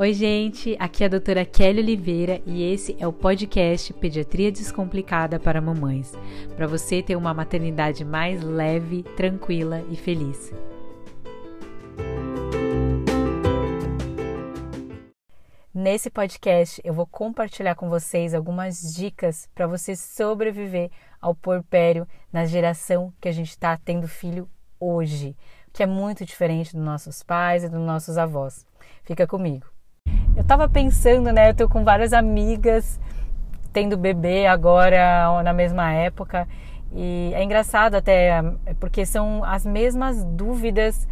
Oi, gente, aqui é a doutora Kelly Oliveira e esse é o podcast Pediatria Descomplicada para Mamães, para você ter uma maternidade mais leve, tranquila e feliz. Nesse podcast eu vou compartilhar com vocês algumas dicas para você sobreviver ao porpério na geração que a gente está tendo filho hoje, que é muito diferente dos nossos pais e dos nossos avós. Fica comigo. Eu tava pensando, né? Eu tô com várias amigas tendo bebê agora na mesma época. E é engraçado até, porque são as mesmas dúvidas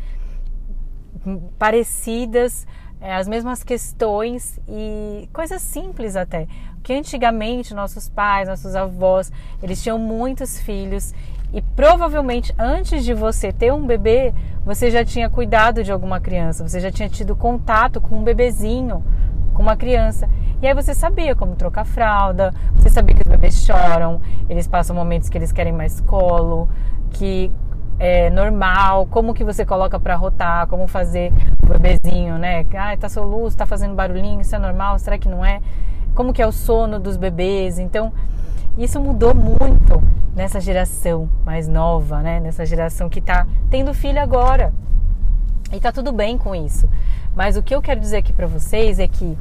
parecidas, é, as mesmas questões e coisas simples até. Que antigamente nossos pais, nossos avós, eles tinham muitos filhos e provavelmente antes de você ter um bebê, você já tinha cuidado de alguma criança, você já tinha tido contato com um bebezinho, com uma criança. E aí você sabia como trocar fralda, você sabia que os bebês choram, eles passam momentos que eles querem mais colo, que é normal, como que você coloca para rotar, como fazer o bebezinho, né? Ah, tá soluço, tá fazendo barulhinho, isso é normal, será que não é? Como que é o sono dos bebês? Então, isso mudou muito nessa geração mais nova, né? Nessa geração que está tendo filho agora. E tá tudo bem com isso. Mas o que eu quero dizer aqui para vocês é que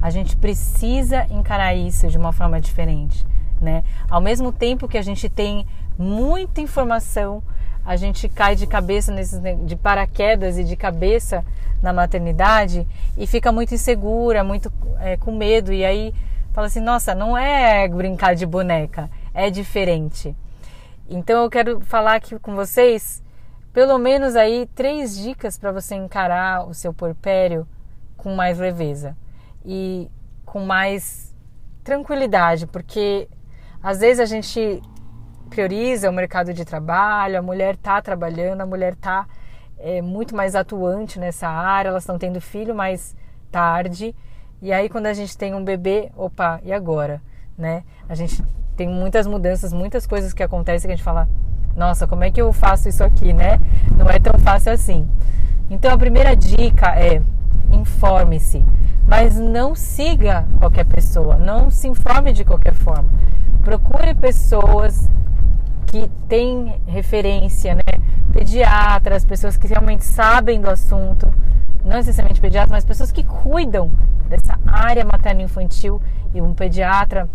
a gente precisa encarar isso de uma forma diferente, né? Ao mesmo tempo que a gente tem muita informação, a gente cai de cabeça nesses de paraquedas e de cabeça na maternidade e fica muito insegura, muito é, com medo e aí fala assim: nossa, não é brincar de boneca, é diferente. Então eu quero falar aqui com vocês, pelo menos aí, três dicas para você encarar o seu porpério com mais leveza e com mais tranquilidade, porque às vezes a gente prioriza o mercado de trabalho, a mulher está trabalhando, a mulher está é, muito mais atuante nessa área, elas estão tendo filho mais tarde e aí quando a gente tem um bebê, opa, e agora, né? A gente tem muitas mudanças, muitas coisas que acontecem que a gente fala, nossa, como é que eu faço isso aqui, né? Não é tão fácil assim. Então a primeira dica é informe-se, mas não siga qualquer pessoa, não se informe de qualquer forma. Procure pessoas que têm referência, né? Pediatras, pessoas que realmente sabem do assunto, não necessariamente pediatras, mas pessoas que cuidam dessa área materno-infantil e um pediatra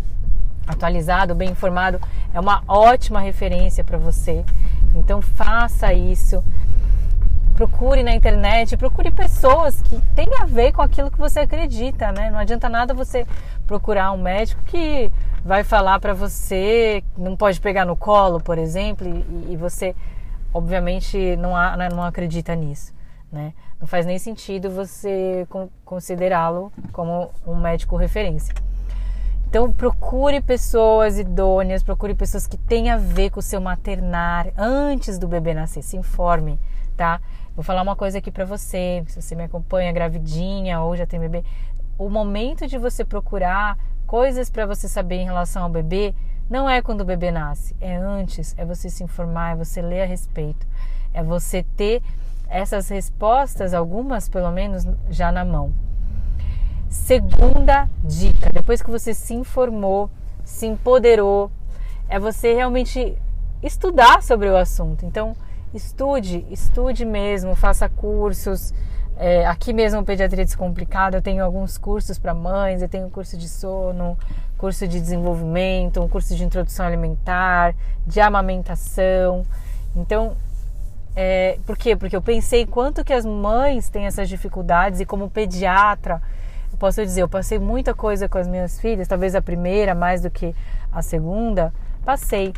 atualizado, bem informado, é uma ótima referência para você. Então faça isso. Procure na internet, procure pessoas que tenham a ver com aquilo que você acredita, né? Não adianta nada você procurar um médico que vai falar para você, não pode pegar no colo, por exemplo, e, e você obviamente não, há, não acredita nisso. Né? Não faz nem sentido você considerá-lo como um médico referência. Então procure pessoas idôneas, procure pessoas que tenham a ver com o seu maternar antes do bebê nascer, se informe, tá? Vou falar uma coisa aqui para você, se você me acompanha gravidinha ou já tem bebê, o momento de você procurar coisas para você saber em relação ao bebê não é quando o bebê nasce, é antes, é você se informar, é você ler a respeito, é você ter essas respostas, algumas pelo menos, já na mão. Segunda dica: depois que você se informou, se empoderou, é você realmente estudar sobre o assunto. Então, estude, estude mesmo, faça cursos. É, aqui mesmo, Pediatria Descomplicada, eu tenho alguns cursos para mães, eu tenho curso de sono, curso de desenvolvimento, um curso de introdução alimentar, de amamentação. Então, é, por quê? Porque eu pensei quanto que as mães têm essas dificuldades e como pediatra, eu posso dizer, eu passei muita coisa com as minhas filhas, talvez a primeira mais do que a segunda, passei.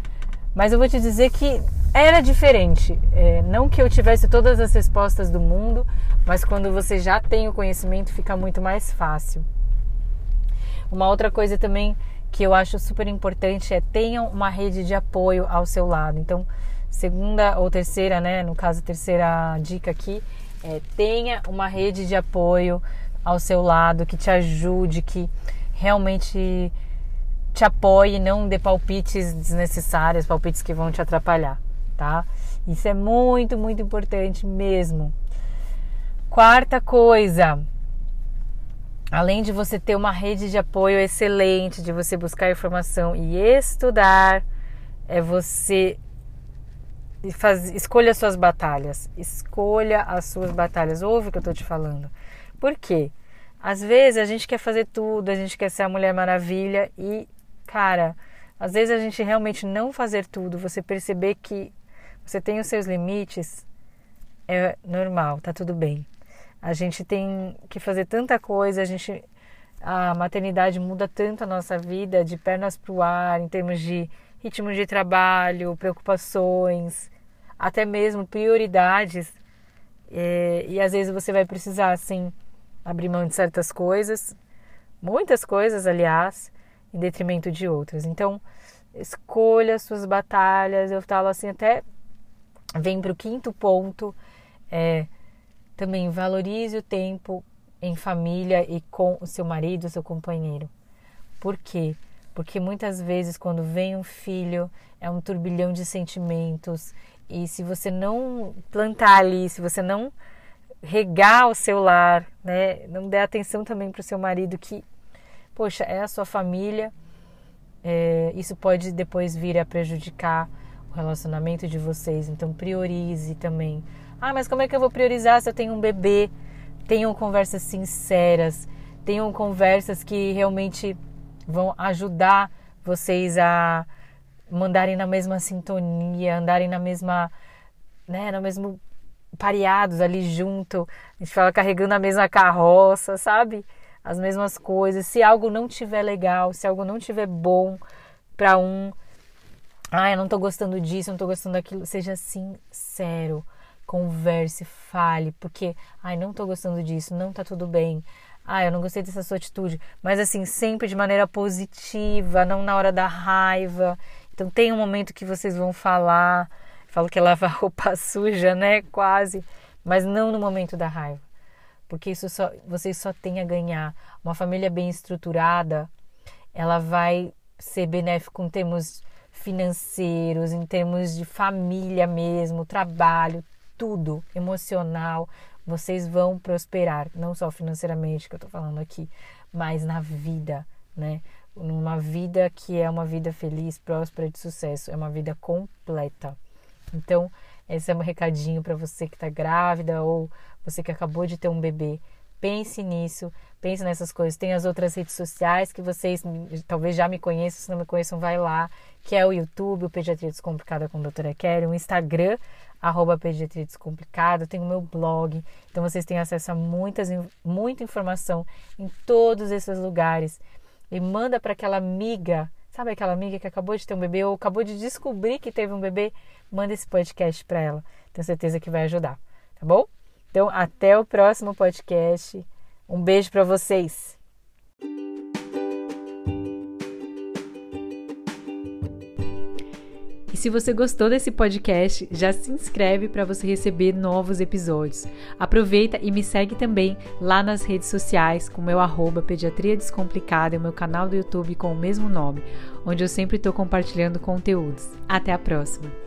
Mas eu vou te dizer que era diferente. É, não que eu tivesse todas as respostas do mundo, mas quando você já tem o conhecimento fica muito mais fácil. Uma outra coisa também que eu acho super importante é tenham uma rede de apoio ao seu lado. Então, segunda ou terceira, né? No caso, terceira dica aqui é tenha uma rede de apoio ao seu lado que te ajude, que realmente te apoie, não dê palpites desnecessários, palpites que vão te atrapalhar, tá? Isso é muito, muito importante mesmo. Quarta coisa, além de você ter uma rede de apoio excelente, de você buscar informação e estudar, é você faz, escolha as suas batalhas. Escolha as suas batalhas. Ouve o que eu estou te falando. Por quê? Às vezes a gente quer fazer tudo, a gente quer ser a Mulher Maravilha e, cara, às vezes a gente realmente não fazer tudo, você perceber que você tem os seus limites, é normal, tá tudo bem. A gente tem que fazer tanta coisa, a gente a maternidade muda tanto a nossa vida de pernas para o ar, em termos de ritmo de trabalho, preocupações, até mesmo prioridades. É, e às vezes você vai precisar, assim, abrir mão de certas coisas, muitas coisas, aliás, em detrimento de outras. Então, escolha suas batalhas. Eu falo assim, até vem para o quinto ponto, é, também valorize o tempo em família e com o seu marido, seu companheiro. Por quê? Porque muitas vezes quando vem um filho é um turbilhão de sentimentos e se você não plantar ali, se você não regar o seu lar, né, não der atenção também para o seu marido que, poxa, é a sua família, é, isso pode depois vir a prejudicar o relacionamento de vocês. Então priorize também ah, mas como é que eu vou priorizar se eu tenho um bebê? Tenham conversas sinceras, tenham conversas que realmente vão ajudar vocês a mandarem na mesma sintonia, andarem na mesma, né, no mesmo pareados ali junto. A gente fala carregando a mesma carroça, sabe? As mesmas coisas. Se algo não tiver legal, se algo não tiver bom para um, ah, eu não tô gostando disso, não tô gostando daquilo, seja sincero converse, fale, porque, ai, não tô gostando disso, não tá tudo bem. Ai, eu não gostei dessa sua atitude, mas assim, sempre de maneira positiva, não na hora da raiva. Então tem um momento que vocês vão falar, falo que é lavar roupa suja, né, quase, mas não no momento da raiva. Porque isso só vocês só têm a ganhar. Uma família bem estruturada, ela vai ser benéfica em termos financeiros, em termos de família mesmo, trabalho, tudo emocional, vocês vão prosperar, não só financeiramente que eu tô falando aqui, mas na vida, né? Numa vida que é uma vida feliz, próspera, de sucesso, é uma vida completa. Então, esse é um recadinho para você que está grávida ou você que acabou de ter um bebê. Pense nisso, pense nessas coisas. Tem as outras redes sociais que vocês talvez já me conheçam, se não me conheçam, vai lá, que é o YouTube, o Pediatria Descomplicada com a Doutora Kelly, o Instagram, arroba Pediatria Descomplicada, tem o meu blog, então vocês têm acesso a muitas, muita informação em todos esses lugares. E manda para aquela amiga, sabe aquela amiga que acabou de ter um bebê ou acabou de descobrir que teve um bebê, manda esse podcast para ela. Tenho certeza que vai ajudar, tá bom? Então, até o próximo podcast. Um beijo para vocês. E se você gostou desse podcast, já se inscreve para você receber novos episódios. Aproveita e me segue também lá nas redes sociais com meu arroba Pediatria Descomplicada e o meu canal do YouTube com o mesmo nome, onde eu sempre estou compartilhando conteúdos. Até a próxima!